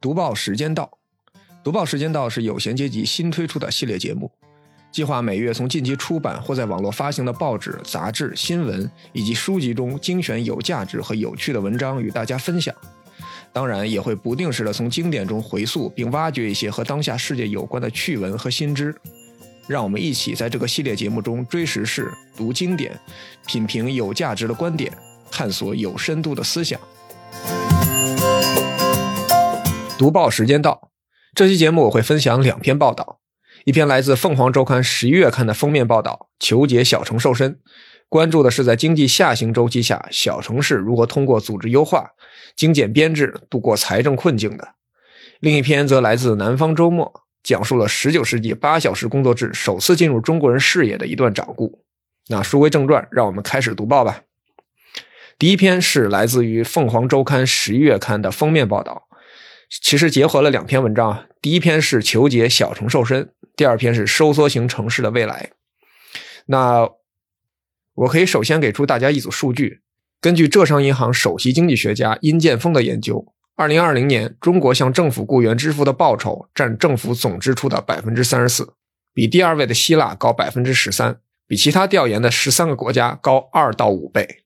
读报时间到，读报时间到是有闲阶级新推出的系列节目，计划每月从近期出版或在网络发行的报纸、杂志、新闻以及书籍中精选有价值和有趣的文章与大家分享。当然，也会不定时的从经典中回溯并挖掘一些和当下世界有关的趣闻和新知。让我们一起在这个系列节目中追时事、读经典、品评有价值的观点、探索有深度的思想。读报时间到，这期节目我会分享两篇报道，一篇来自凤凰周刊十一月刊的封面报道，求解小城瘦身，关注的是在经济下行周期下，小城市如何通过组织优化、精简编制度过财政困境的；另一篇则来自南方周末，讲述了十九世纪八小时工作制首次进入中国人视野的一段掌故。那书归正传，让我们开始读报吧。第一篇是来自于凤凰周刊十一月刊的封面报道。其实结合了两篇文章，第一篇是求解小城瘦身，第二篇是收缩型城市的未来。那我可以首先给出大家一组数据，根据浙商银行首席经济学家殷建峰的研究，二零二零年中国向政府雇员支付的报酬占政府总支出的百分之三十四，比第二位的希腊高百分之十三，比其他调研的十三个国家高二到五倍。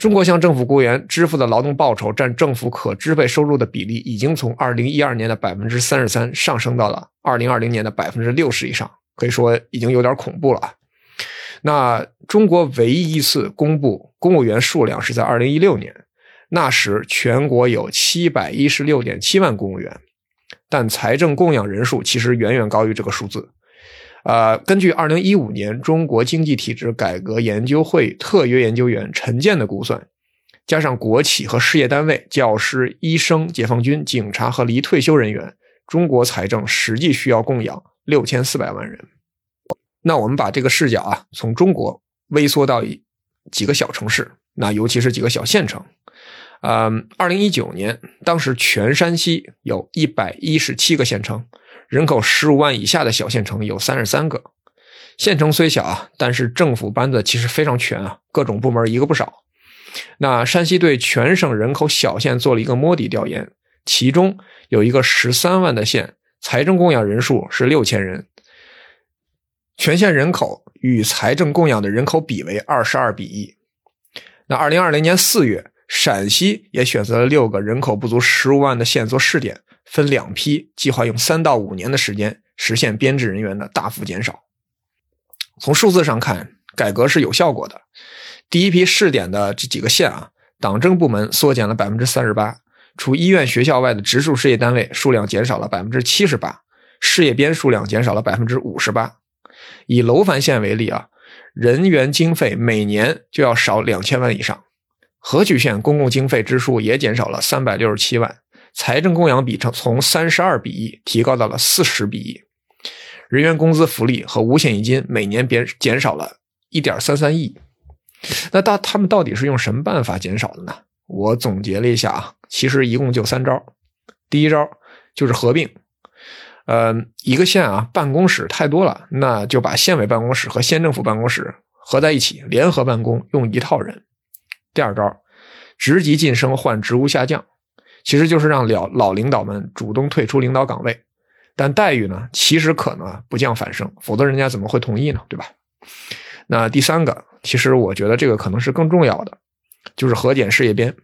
中国向政府雇员支付的劳动报酬占政府可支配收入的比例，已经从二零一二年的百分之三十三上升到了二零二零年的百分之六十以上，可以说已经有点恐怖了。那中国唯一一次公布公务员数量是在二零一六年，那时全国有七百一十六点七万公务员，但财政供养人数其实远远高于这个数字。呃，根据二零一五年中国经济体制改革研究会特约研究员陈建的估算，加上国企和事业单位、教师、医生、解放军、警察和离退休人员，中国财政实际需要供养六千四百万人。那我们把这个视角啊，从中国微缩到几个小城市，那尤其是几个小县城。嗯，二零一九年，当时全山西有一百一十七个县城。人口十五万以下的小县城有三十三个，县城虽小啊，但是政府班子其实非常全啊，各种部门一个不少。那山西对全省人口小县做了一个摸底调研，其中有一个十三万的县，财政供养人数是六千人，全县人口与财政供养的人口比为二十二比一。那二零二零年四月，陕西也选择了六个人口不足十五万的县做试点。分两批，计划用三到五年的时间实现编制人员的大幅减少。从数字上看，改革是有效果的。第一批试点的这几个县啊，党政部门缩减了百分之三十八，除医院、学校外的直属事业单位数量减少了百分之七十八，事业编数量减少了百分之五十八。以楼烦县为例啊，人员经费每年就要少两千万以上。河曲县公共经费支出也减少了三百六十七万。财政供养比成从三十二比一提高到了四十比一，人员工资福利和五险一金每年减减少了一点三三亿。那大他们到底是用什么办法减少的呢？我总结了一下啊，其实一共就三招。第一招就是合并，呃，一个县啊办公室太多了，那就把县委办公室和县政府办公室合在一起联合办公，用一套人。第二招，职级晋升换职务下降。其实就是让老老领导们主动退出领导岗位，但待遇呢，其实可能不降反升，否则人家怎么会同意呢？对吧？那第三个，其实我觉得这个可能是更重要的，就是核减事业编，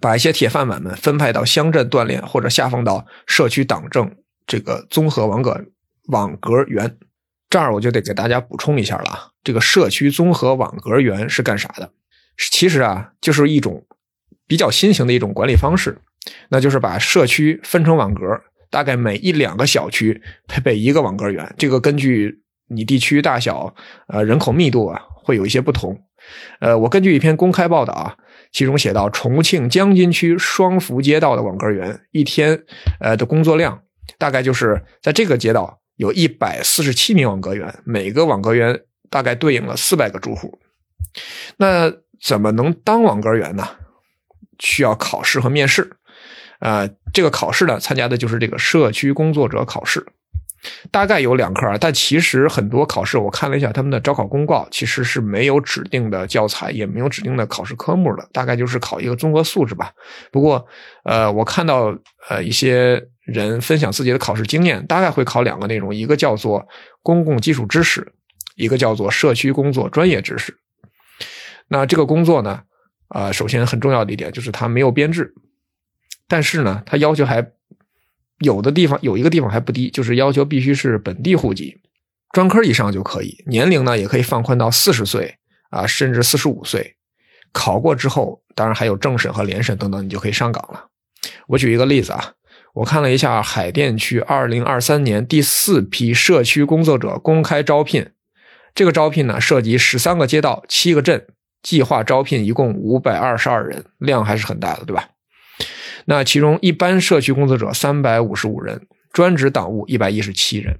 把一些铁饭碗们分派到乡镇锻炼，或者下放到社区党政这个综合网格网格员。这儿我就得给大家补充一下了啊，这个社区综合网格员是干啥的？其实啊，就是一种。比较新型的一种管理方式，那就是把社区分成网格，大概每一两个小区配备一个网格员。这个根据你地区大小、呃人口密度啊，会有一些不同。呃，我根据一篇公开报道啊，其中写到，重庆江津区双福街道的网格员一天呃的工作量，大概就是在这个街道有一百四十七名网格员，每个网格员大概对应了四百个住户。那怎么能当网格员呢？需要考试和面试，呃，这个考试呢，参加的就是这个社区工作者考试。大概有两科啊，但其实很多考试我看了一下他们的招考公告，其实是没有指定的教材，也没有指定的考试科目的，大概就是考一个综合素质吧。不过，呃，我看到呃一些人分享自己的考试经验，大概会考两个内容，一个叫做公共基础知识，一个叫做社区工作专业知识。那这个工作呢，啊，首先很重要的一点就是它没有编制，但是呢，它要求还。有的地方有一个地方还不低，就是要求必须是本地户籍，专科以上就可以。年龄呢也可以放宽到四十岁啊，甚至四十五岁。考过之后，当然还有政审和联审等等，你就可以上岗了。我举一个例子啊，我看了一下海淀区二零二三年第四批社区工作者公开招聘，这个招聘呢涉及十三个街道、七个镇，计划招聘一共五百二十二人，量还是很大的，对吧？那其中一般社区工作者三百五十五人，专职党务一百一十七人，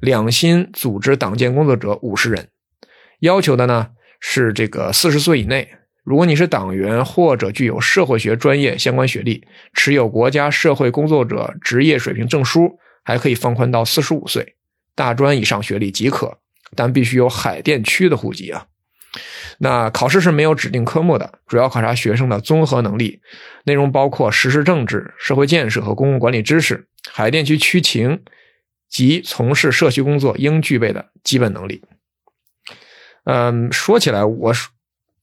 两薪组织党建工作者五十人。要求的呢是这个四十岁以内，如果你是党员或者具有社会学专业相关学历，持有国家社会工作者职业水平证书，还可以放宽到四十五岁，大专以上学历即可，但必须有海淀区的户籍啊。那考试是没有指定科目的，主要考察学生的综合能力，内容包括时事政治、社会建设和公共管理知识、海淀区区情及从事社区工作应具备的基本能力。嗯，说起来，我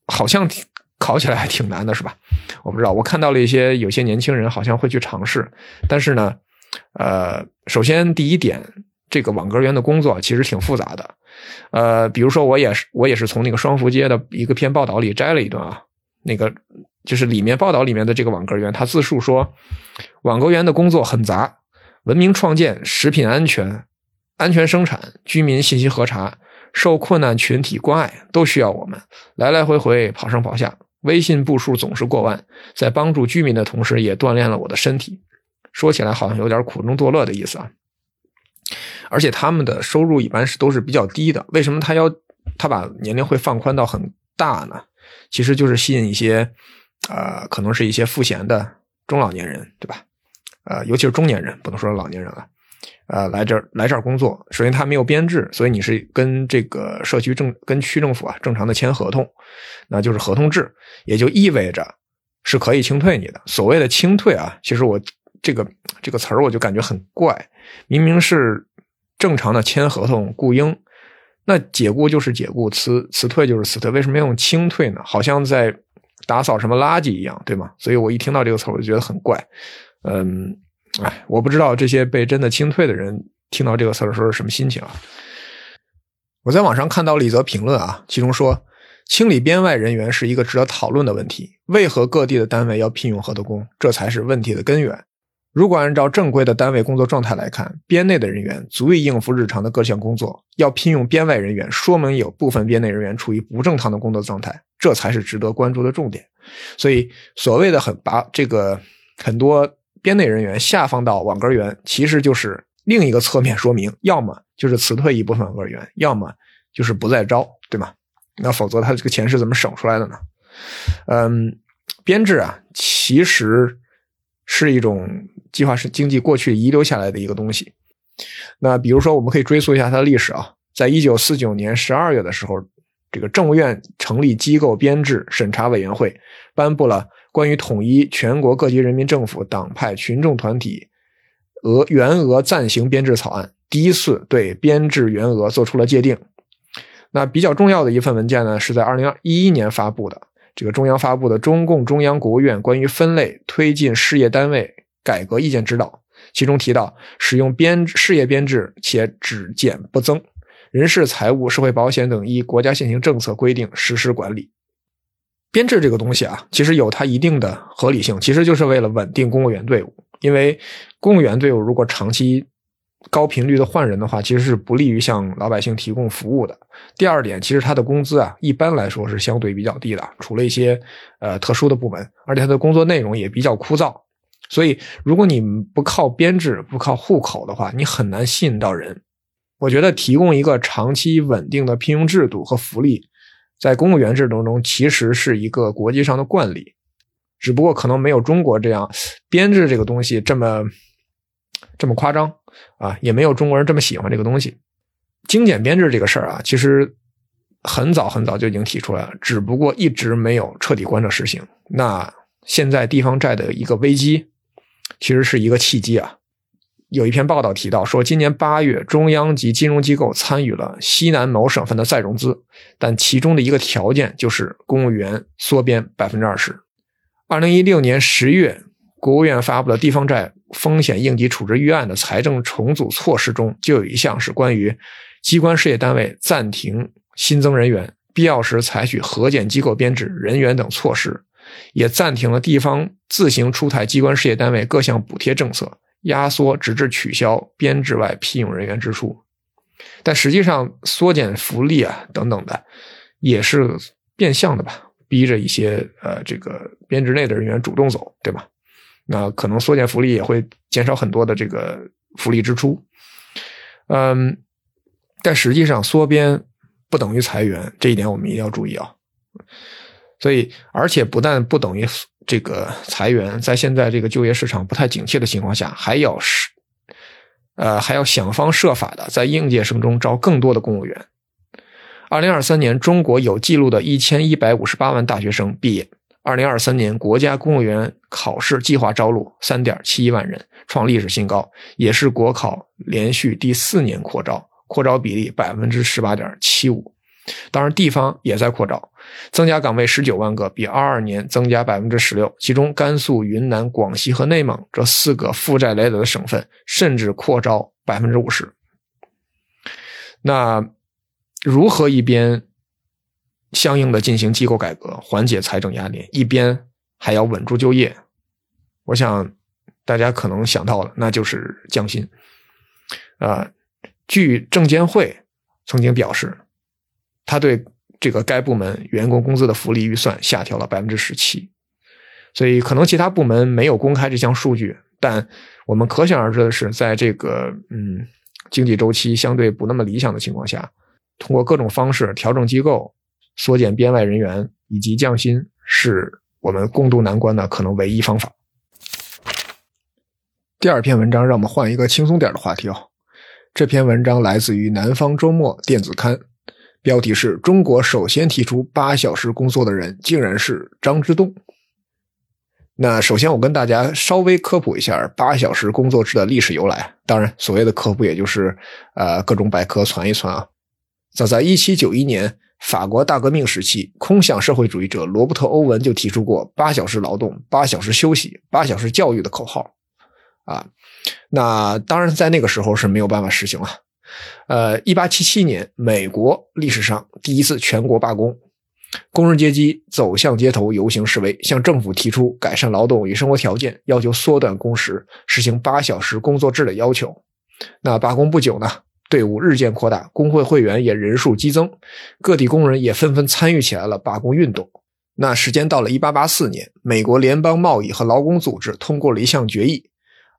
好像考起来还挺难的，是吧？我不知道，我看到了一些有些年轻人好像会去尝试，但是呢，呃，首先第一点，这个网格员的工作其实挺复杂的。呃，比如说，我也是，我也是从那个双福街的一个篇报道里摘了一段啊，那个就是里面报道里面的这个网格员，他自述说，网格员的工作很杂，文明创建、食品安全、安全生产、居民信息核查、受困难群体关爱，都需要我们来来回回跑上跑下，微信步数总是过万，在帮助居民的同时，也锻炼了我的身体。说起来好像有点苦中作乐的意思啊。而且他们的收入一般是都是比较低的，为什么他要他把年龄会放宽到很大呢？其实就是吸引一些，呃，可能是一些赋闲的中老年人，对吧？呃，尤其是中年人，不能说老年人了，呃，来这儿来这儿工作。首先他没有编制，所以你是跟这个社区政跟区政府啊正常的签合同，那就是合同制，也就意味着是可以清退你的。所谓的清退啊，其实我这个这个词儿我就感觉很怪，明明是。正常的签合同雇佣，那解雇就是解雇，辞辞退就是辞退，为什么要用清退呢？好像在打扫什么垃圾一样，对吗？所以我一听到这个词，我就觉得很怪。嗯，哎，我不知道这些被真的清退的人听到这个词的时候是什么心情啊？我在网上看到了一则评论啊，其中说，清理编外人员是一个值得讨论的问题。为何各地的单位要聘用合同工？这才是问题的根源。如果按照正规的单位工作状态来看，编内的人员足以应付日常的各项工作，要聘用编外人员，说明有部分编内人员处于不正常的工作状态，这才是值得关注的重点。所以，所谓的很把这个很多编内人员下放到网格员，其实就是另一个侧面说明，要么就是辞退一部分网格员，要么就是不再招，对吗？那否则他这个钱是怎么省出来的呢？嗯，编制啊，其实是一种。计划是经济过去遗留下来的一个东西。那比如说，我们可以追溯一下它的历史啊。在一九四九年十二月的时候，这个政务院成立机构编制审查委员会，颁布了关于统一全国各级人民政府党派群众团体额员额暂行编制草案，第一次对编制员额做出了界定。那比较重要的一份文件呢，是在二零一一年发布的，这个中央发布的《中共中央国务院关于分类推进事业单位》。改革意见指导，其中提到使用编事业编制，且只减不增，人事、财务、社会保险等依国家现行政策规定实施管理。编制这个东西啊，其实有它一定的合理性，其实就是为了稳定公务员队伍。因为公务员队伍如果长期高频率的换人的话，其实是不利于向老百姓提供服务的。第二点，其实他的工资啊，一般来说是相对比较低的，除了一些呃特殊的部门，而且他的工作内容也比较枯燥。所以，如果你不靠编制、不靠户口的话，你很难吸引到人。我觉得提供一个长期稳定的聘用制度和福利，在公务员制度中其实是一个国际上的惯例，只不过可能没有中国这样编制这个东西这么这么夸张。啊，也没有中国人这么喜欢这个东西。精简编制这个事儿啊，其实很早很早就已经提出来了，只不过一直没有彻底贯彻实行。那现在地方债的一个危机，其实是一个契机啊。有一篇报道提到说，今年八月，中央级金融机构参与了西南某省份的再融资，但其中的一个条件就是公务员缩编百分之二十。二零一六年十月，国务院发布的地方债风险应急处置预案的财政重组措施中，就有一项是关于。机关事业单位暂停新增人员，必要时采取核减机构编制、人员等措施，也暂停了地方自行出台机关事业单位各项补贴政策，压缩直至取消编制外聘用人员支出。但实际上，缩减福利啊等等的，也是变相的吧，逼着一些呃这个编制内的人员主动走，对吧？那可能缩减福利也会减少很多的这个福利支出，嗯。但实际上，缩编不等于裁员，这一点我们一定要注意啊。所以，而且不但不等于这个裁员，在现在这个就业市场不太景气的情况下，还要是呃还要想方设法的在应届生中招更多的公务员。二零二三年，中国有记录的一千一百五十八万大学生毕业。二零二三年，国家公务员考试计划招录三点七一万人，创历史新高，也是国考连续第四年扩招。扩招比例百分之十八点七五，当然地方也在扩招，增加岗位十九万个，比二二年增加百分之十六。其中甘肃、云南、广西和内蒙这四个负债累累的省份，甚至扩招百分之五十。那如何一边相应的进行机构改革，缓解财政压力，一边还要稳住就业？我想大家可能想到了，那就是降薪，啊。据证监会曾经表示，他对这个该部门员工工资的福利预算下调了百分之十七，所以可能其他部门没有公开这项数据，但我们可想而知的是，在这个嗯经济周期相对不那么理想的情况下，通过各种方式调整机构、缩减编外人员以及降薪，是我们共度难关的可能唯一方法。第二篇文章，让我们换一个轻松点的话题哦。这篇文章来自于《南方周末》电子刊，标题是中国首先提出八小时工作的人竟然是张之洞。那首先我跟大家稍微科普一下八小时工作制的历史由来。当然，所谓的科普也就是呃各种百科传一传啊。早在1791年，法国大革命时期，空想社会主义者罗伯特·欧文就提出过“八小时劳动、八小时休息、八小时教育”的口号啊。那当然，在那个时候是没有办法实行了。呃，一八七七年，美国历史上第一次全国罢工，工人阶级走向街头游行示威，向政府提出改善劳动与生活条件，要求缩短工时，实行八小时工作制的要求。那罢工不久呢，队伍日渐扩大，工会会员也人数激增，各地工人也纷纷参与起来了罢工运动。那时间到了一八八四年，美国联邦贸易和劳工组织通过了一项决议。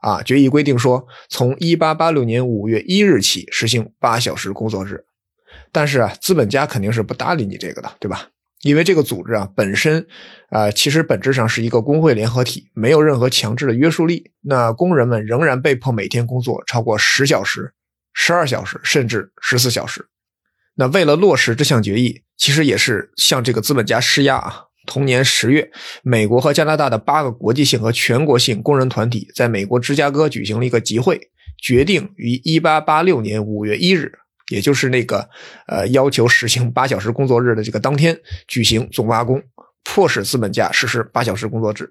啊，决议规定说，从一八八六年五月一日起实行八小时工作制。但是啊，资本家肯定是不搭理你这个的，对吧？因为这个组织啊本身，啊其实本质上是一个工会联合体，没有任何强制的约束力。那工人们仍然被迫每天工作超过十小时、十二小时，甚至十四小时。那为了落实这项决议，其实也是向这个资本家施压啊。同年十月，美国和加拿大的八个国际性和全国性工人团体在美国芝加哥举行了一个集会，决定于一八八六年五月一日，也就是那个呃要求实行八小时工作日的这个当天举行总罢工，迫使资本家实施八小时工作制。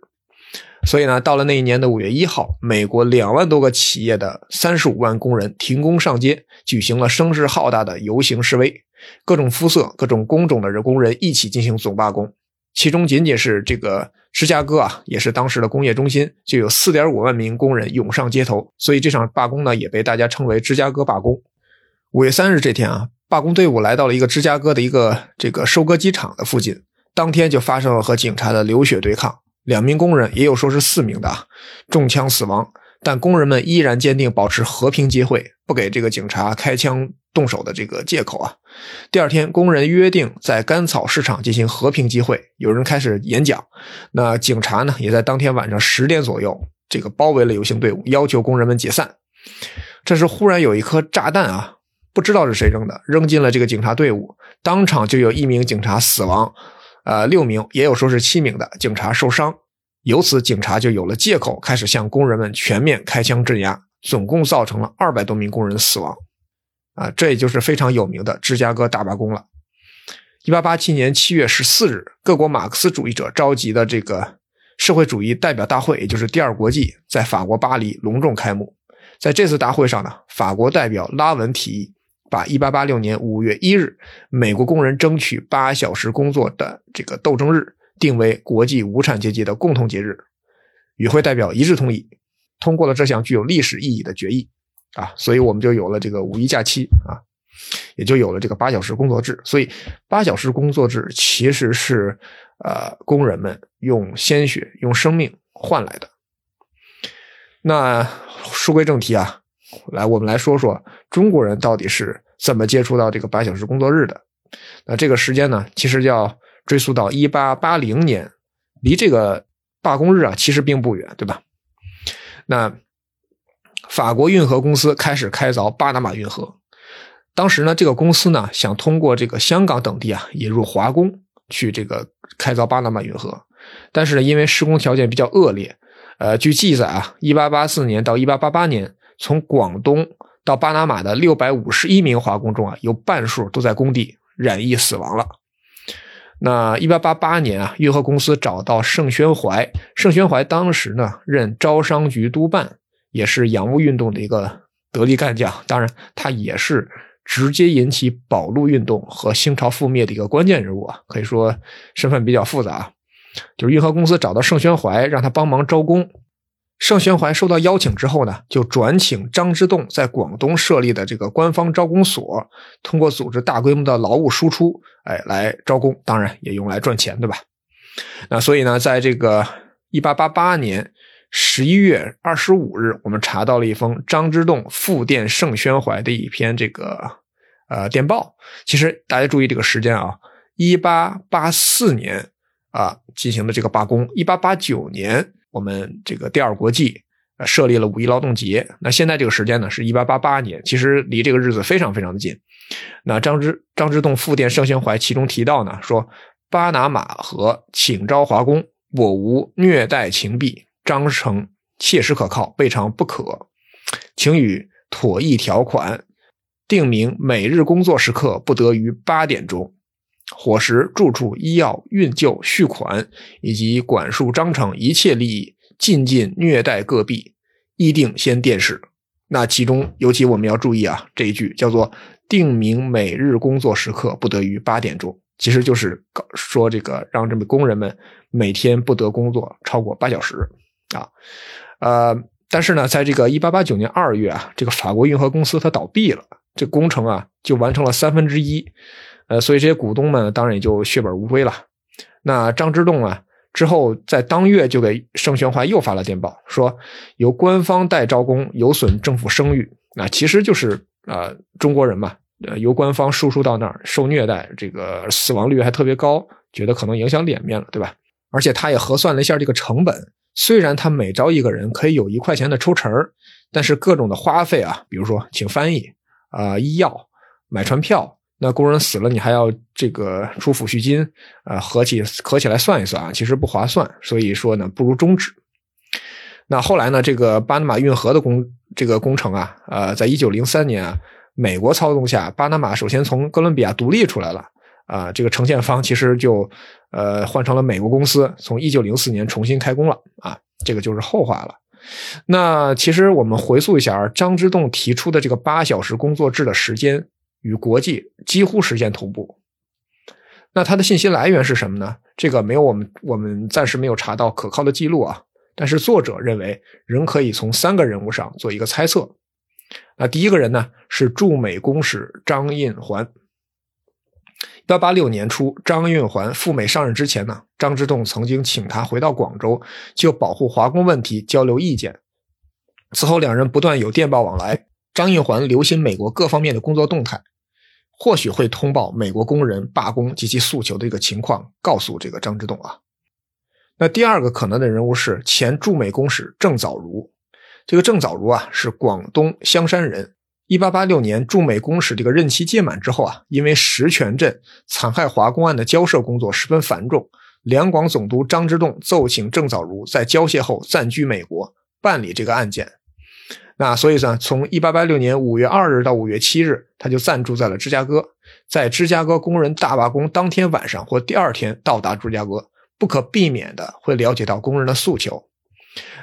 所以呢，到了那一年的五月一号，美国两万多个企业的三十五万工人停工上街，举行了声势浩大的游行示威，各种肤色、各种工种的人工人一起进行总罢工。其中仅仅是这个芝加哥啊，也是当时的工业中心，就有四点五万名工人涌上街头，所以这场罢工呢，也被大家称为芝加哥罢工。五月三日这天啊，罢工队伍来到了一个芝加哥的一个这个收割机场的附近，当天就发生了和警察的流血对抗，两名工人，也有说是四名的，中枪死亡。但工人们依然坚定保持和平集会，不给这个警察开枪动手的这个借口啊。第二天，工人约定在甘草市场进行和平集会，有人开始演讲。那警察呢，也在当天晚上十点左右，这个包围了游行队伍，要求工人们解散。这时忽然有一颗炸弹啊，不知道是谁扔的，扔进了这个警察队伍，当场就有一名警察死亡，呃，六名也有说是七名的警察受伤。由此，警察就有了借口，开始向工人们全面开枪镇压，总共造成了二百多名工人死亡。啊，这也就是非常有名的芝加哥大罢工了。一八八七年七月十四日，各国马克思主义者召集的这个社会主义代表大会，也就是第二国际，在法国巴黎隆重开幕。在这次大会上呢，法国代表拉文提议，把一八八六年五月一日美国工人争取八小时工作的这个斗争日。定为国际无产阶级的共同节日，与会代表一致同意，通过了这项具有历史意义的决议啊，所以我们就有了这个五一假期啊，也就有了这个八小时工作制。所以八小时工作制其实是呃工人们用鲜血、用生命换来的。那书归正题啊，来我们来说说中国人到底是怎么接触到这个八小时工作日的。那这个时间呢，其实叫。追溯到一八八零年，离这个罢工日啊，其实并不远，对吧？那法国运河公司开始开凿巴拿马运河，当时呢，这个公司呢想通过这个香港等地啊引入华工去这个开凿巴拿马运河，但是呢，因为施工条件比较恶劣，呃，据记载啊，一八八四年到一八八八年，从广东到巴拿马的六百五十一名华工中啊，有半数都在工地染疫死亡了。那一八八八年啊，运河公司找到盛宣怀，盛宣怀当时呢任招商局督办，也是洋务运动的一个得力干将。当然，他也是直接引起保路运动和清朝覆灭的一个关键人物啊，可以说身份比较复杂。就是运河公司找到盛宣怀，让他帮忙招工。盛宣怀收到邀请之后呢，就转请张之洞在广东设立的这个官方招工所，通过组织大规模的劳务输出，哎，来招工，当然也用来赚钱，对吧？那所以呢，在这个一八八八年十一月二十五日，我们查到了一封张之洞复电盛宣怀的一篇这个呃电报。其实大家注意这个时间啊，一八八四年啊进行的这个罢工，一八八九年。我们这个第二国际呃设立了五一劳动节，那现在这个时间呢是一八八八年，其实离这个日子非常非常的近。那张之张之洞复电盛宣怀其中提到呢，说巴拿马和请招华工，我无虐待情弊，章程切实可靠，备尝不可，请与妥议条款，定明每日工作时刻不得于八点钟。伙食、住处、医药、运救、续款以及管束章程一切利益，尽尽虐待各币，议定先电视。那其中尤其我们要注意啊，这一句叫做“定明每日工作时刻不得于八点钟”，其实就是说这个让这么工人们每天不得工作超过八小时啊。呃，但是呢，在这个一八八九年二月啊，这个法国运河公司它倒闭了，这工程啊就完成了三分之一。呃，所以这些股东们当然也就血本无归了。那张之洞啊，之后在当月就给盛宣怀又发了电报，说由官方代招工有损政府声誉。那其实就是啊，中国人嘛，呃，由官方输出到那儿受虐待，这个死亡率还特别高，觉得可能影响脸面了，对吧？而且他也核算了一下这个成本，虽然他每招一个人可以有一块钱的抽成但是各种的花费啊，比如说请翻译啊、医药、买船票。那工人死了，你还要这个出抚恤金，啊，合起合起来算一算啊，其实不划算，所以说呢，不如终止。那后来呢，这个巴拿马运河的工这个工程啊，呃，在一九零三年啊，美国操纵下，巴拿马首先从哥伦比亚独立出来了，啊，这个承建方其实就呃换成了美国公司，从一九零四年重新开工了，啊，这个就是后话了。那其实我们回溯一下张之洞提出的这个八小时工作制的时间。与国际几乎实现同步，那他的信息来源是什么呢？这个没有我们我们暂时没有查到可靠的记录啊。但是作者认为，仍可以从三个人物上做一个猜测。那第一个人呢，是驻美公使张印环。一八八六年初，张运环赴美上任之前呢，张之洞曾经请他回到广州，就保护华工问题交流意见。此后，两人不断有电报往来。张运环留心美国各方面的工作动态。或许会通报美国工人罢工及其诉求的一个情况，告诉这个张之洞啊。那第二个可能的人物是前驻美公使郑藻如。这个郑早如啊是广东香山人。一八八六年驻美公使这个任期届满之后啊，因为石泉镇残害华工案的交涉工作十分繁重，两广总督张之洞奏请郑早如在交涉后暂居美国办理这个案件。那所以呢，从一八八六年五月二日到五月七日，他就暂住在了芝加哥，在芝加哥工人大罢工当天晚上或第二天到达芝加哥，不可避免的会了解到工人的诉求。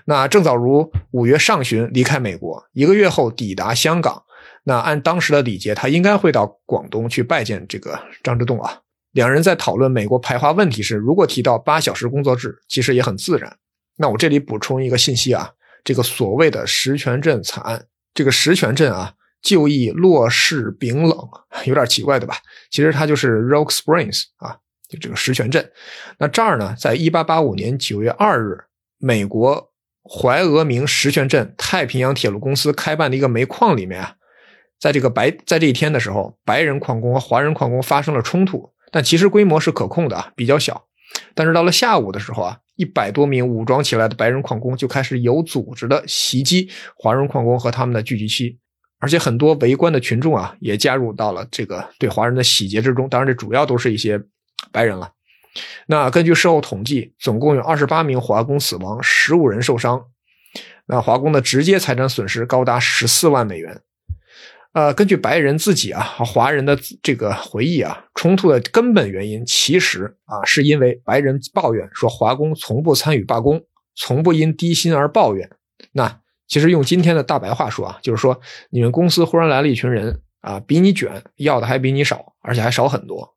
那郑早如五月上旬离开美国，一个月后抵达香港。那按当时的礼节，他应该会到广东去拜见这个张之洞啊。两人在讨论美国排华问题时，如果提到八小时工作制，其实也很自然。那我这里补充一个信息啊，这个所谓的石泉镇惨案，这个石泉镇啊，就义落势冰冷，有点奇怪对吧？其实它就是 Rock Springs 啊，就这个石泉镇。那这儿呢，在一八八五年九月二日，美国怀俄明石泉镇太平洋铁路公司开办的一个煤矿里面啊。在这个白在这一天的时候，白人矿工和华人矿工发生了冲突，但其实规模是可控的啊，比较小。但是到了下午的时候啊，一百多名武装起来的白人矿工就开始有组织的袭击华人矿工和他们的聚集区，而且很多围观的群众啊也加入到了这个对华人的洗劫之中。当然，这主要都是一些白人了。那根据事后统计，总共有二十八名华工死亡，十五人受伤。那华工的直接财产损失高达十四万美元。呃，根据白人自己啊和华人的这个回忆啊，冲突的根本原因其实啊是因为白人抱怨说华工从不参与罢工，从不因低薪而抱怨。那其实用今天的大白话说啊，就是说你们公司忽然来了一群人啊，比你卷，要的还比你少，而且还少很多。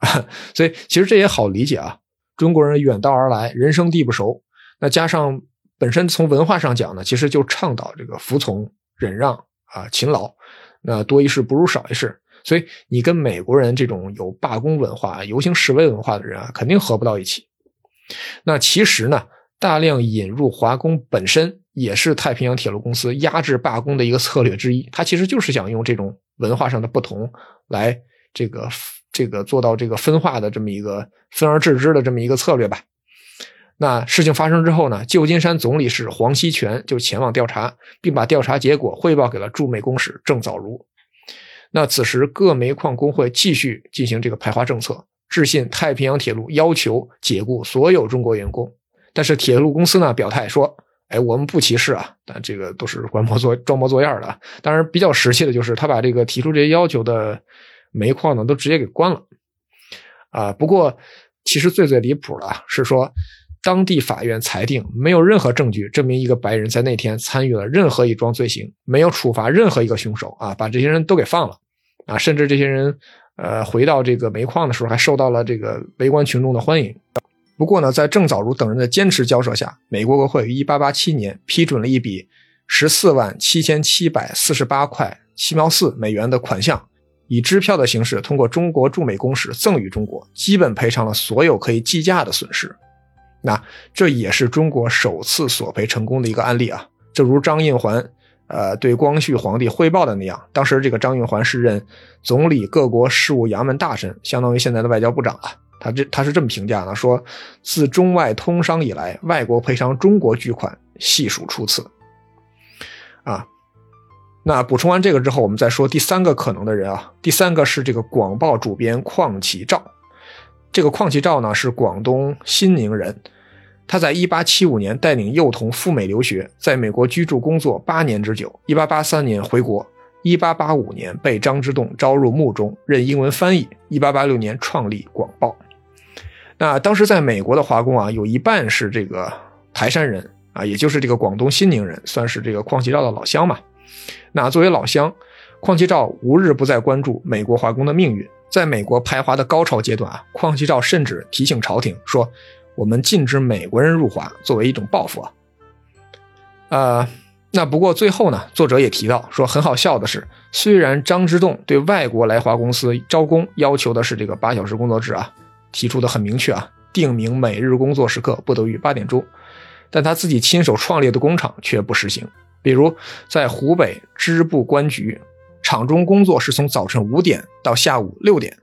所以其实这也好理解啊，中国人远道而来，人生地不熟，那加上本身从文化上讲呢，其实就倡导这个服从、忍让啊、勤劳。那多一事不如少一事，所以你跟美国人这种有罢工文化、游行示威文化的人啊，肯定合不到一起。那其实呢，大量引入华工本身也是太平洋铁路公司压制罢工的一个策略之一。他其实就是想用这种文化上的不同来这个这个做到这个分化的这么一个分而治之的这么一个策略吧。那事情发生之后呢，旧金山总理是黄锡泉就前往调查，并把调查结果汇报给了驻美公使郑早如。那此时各煤矿工会继续进行这个排华政策，致信太平洋铁路，要求解雇所有中国员工。但是铁路公司呢表态说：“哎，我们不歧视啊，但这个都是观模作装模作样的。当然，比较实际的就是他把这个提出这些要求的煤矿呢都直接给关了。啊，不过其实最最离谱的是说。”当地法院裁定，没有任何证据证明一个白人在那天参与了任何一桩罪行，没有处罚任何一个凶手啊，把这些人都给放了啊，甚至这些人呃回到这个煤矿的时候，还受到了这个围观群众的欢迎。不过呢，在郑早如等人的坚持交涉下，美国国会于1887年批准了一笔14万7748块七毛四美元的款项，以支票的形式通过中国驻美公使赠予中国，基本赔偿了所有可以计价的损失。那这也是中国首次索赔成功的一个案例啊！正如张应环，呃，对光绪皇帝汇报的那样，当时这个张应环是任总理各国事务衙门大臣，相当于现在的外交部长啊。他这他是这么评价的：说自中外通商以来，外国赔偿中国巨款，细数初次。啊，那补充完这个之后，我们再说第三个可能的人啊，第三个是这个广报主编邝启照。这个邝启照呢，是广东新宁人。他在1875年带领幼童赴美留学，在美国居住工作八年之久。1883年回国，1885年被张之洞招入墓中任英文翻译。1886年创立《广报》。那当时在美国的华工啊，有一半是这个台山人啊，也就是这个广东新宁人，算是这个邝其照的老乡嘛。那作为老乡，邝其照无日不在关注美国华工的命运。在美国排华的高潮阶段啊，邝其照甚至提醒朝廷说。我们禁止美国人入华，作为一种报复啊。呃，那不过最后呢，作者也提到说，很好笑的是，虽然张之洞对外国来华公司招工要求的是这个八小时工作制啊，提出的很明确啊，定明每日工作时刻不得于八点钟，但他自己亲手创立的工厂却不实行。比如在湖北织布官局，厂中工作是从早晨五点到下午六点，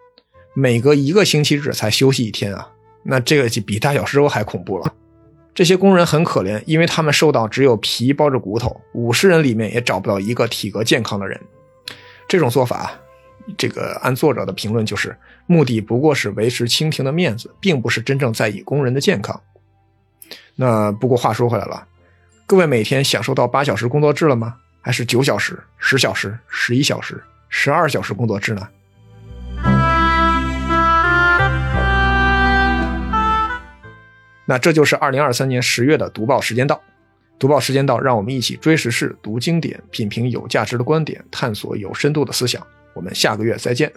每隔一个星期日才休息一天啊。那这个就比大小时候还恐怖了，这些工人很可怜，因为他们受到只有皮包着骨头，五十人里面也找不到一个体格健康的人。这种做法，这个按作者的评论就是，目的不过是维持清廷的面子，并不是真正在意工人的健康。那不过话说回来了，各位每天享受到八小时工作制了吗？还是九小时、十小时、十一小时、十二小时工作制呢？那这就是二零二三年十月的读报时间到。读报时间到，让我们一起追时事、读经典、品评有价值的观点，探索有深度的思想。我们下个月再见。